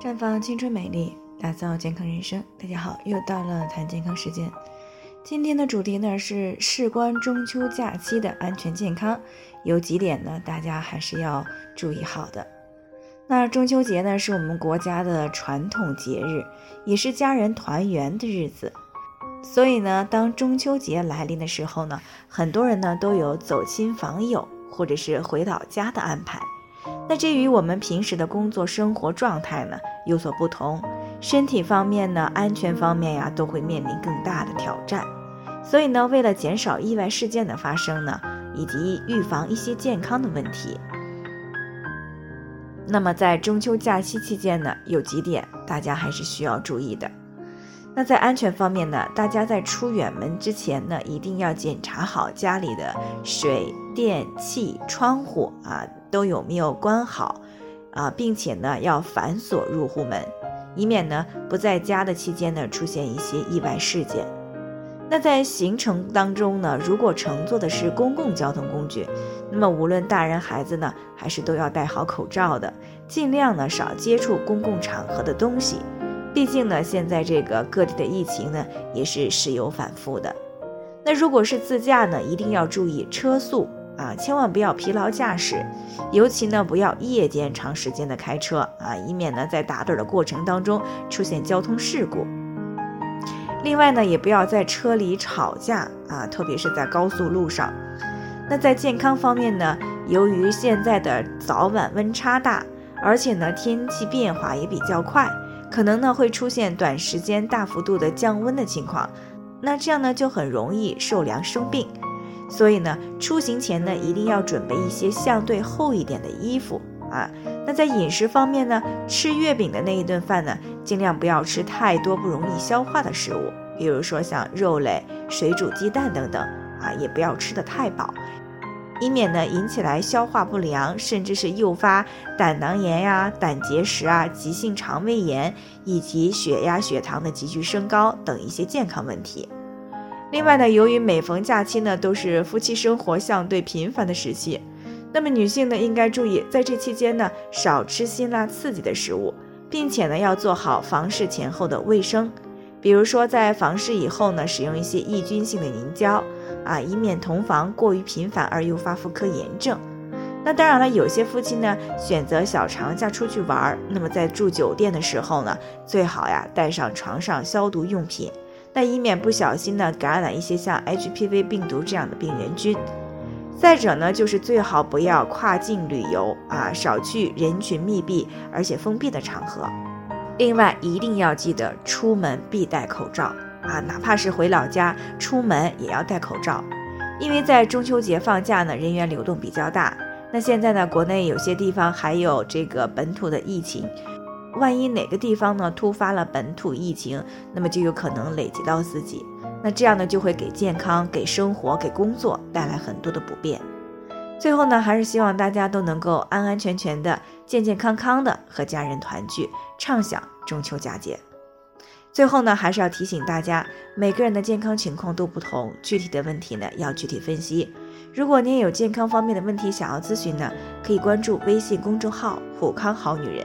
绽放青春美丽，打造健康人生。大家好，又到了谈健康时间。今天的主题呢是事关中秋假期的安全健康，有几点呢，大家还是要注意好的。那中秋节呢是我们国家的传统节日，也是家人团圆的日子。所以呢，当中秋节来临的时候呢，很多人呢都有走亲访友或者是回老家的安排。那这与我们平时的工作生活状态呢有所不同，身体方面呢、安全方面呀，都会面临更大的挑战。所以呢，为了减少意外事件的发生呢，以及预防一些健康的问题，那么在中秋假期期间呢，有几点大家还是需要注意的。那在安全方面呢，大家在出远门之前呢，一定要检查好家里的水电气、窗户啊都有没有关好啊，并且呢要反锁入户门，以免呢不在家的期间呢出现一些意外事件。那在行程当中呢，如果乘坐的是公共交通工具，那么无论大人孩子呢，还是都要戴好口罩的，尽量呢少接触公共场合的东西。毕竟呢，现在这个各地的疫情呢也是时有反复的。那如果是自驾呢，一定要注意车速啊，千万不要疲劳驾驶，尤其呢不要夜间长时间的开车啊，以免呢在打盹的过程当中出现交通事故。另外呢，也不要在车里吵架啊，特别是在高速路上。那在健康方面呢，由于现在的早晚温差大，而且呢天气变化也比较快。可能呢会出现短时间大幅度的降温的情况，那这样呢就很容易受凉生病，所以呢出行前呢一定要准备一些相对厚一点的衣服啊。那在饮食方面呢，吃月饼的那一顿饭呢，尽量不要吃太多不容易消化的食物，比如说像肉类、水煮鸡蛋等等啊，也不要吃的太饱。以免呢引起来消化不良，甚至是诱发胆囊炎呀、胆结石啊、急性肠胃炎以及血压、血糖的急剧升高等一些健康问题。另外呢，由于每逢假期呢都是夫妻生活相对频繁的时期，那么女性呢应该注意在这期间呢少吃辛辣刺激的食物，并且呢要做好房事前后的卫生，比如说在房事以后呢使用一些抑菌性的凝胶。啊，以免同房过于频繁而诱发妇科炎症。那当然了，有些夫妻呢选择小长假出去玩，那么在住酒店的时候呢，最好呀带上床上消毒用品，那以免不小心呢感染一些像 HPV 病毒这样的病原菌。再者呢，就是最好不要跨境旅游啊，少去人群密闭而且封闭的场合。另外，一定要记得出门必戴口罩。啊，哪怕是回老家出门也要戴口罩，因为在中秋节放假呢，人员流动比较大。那现在呢，国内有些地方还有这个本土的疫情，万一哪个地方呢突发了本土疫情，那么就有可能累积到自己。那这样呢，就会给健康、给生活、给工作带来很多的不便。最后呢，还是希望大家都能够安安全全的、健健康康的和家人团聚，畅享中秋佳节。最后呢，还是要提醒大家，每个人的健康情况都不同，具体的问题呢要具体分析。如果您有健康方面的问题想要咨询呢，可以关注微信公众号“普康好女人”，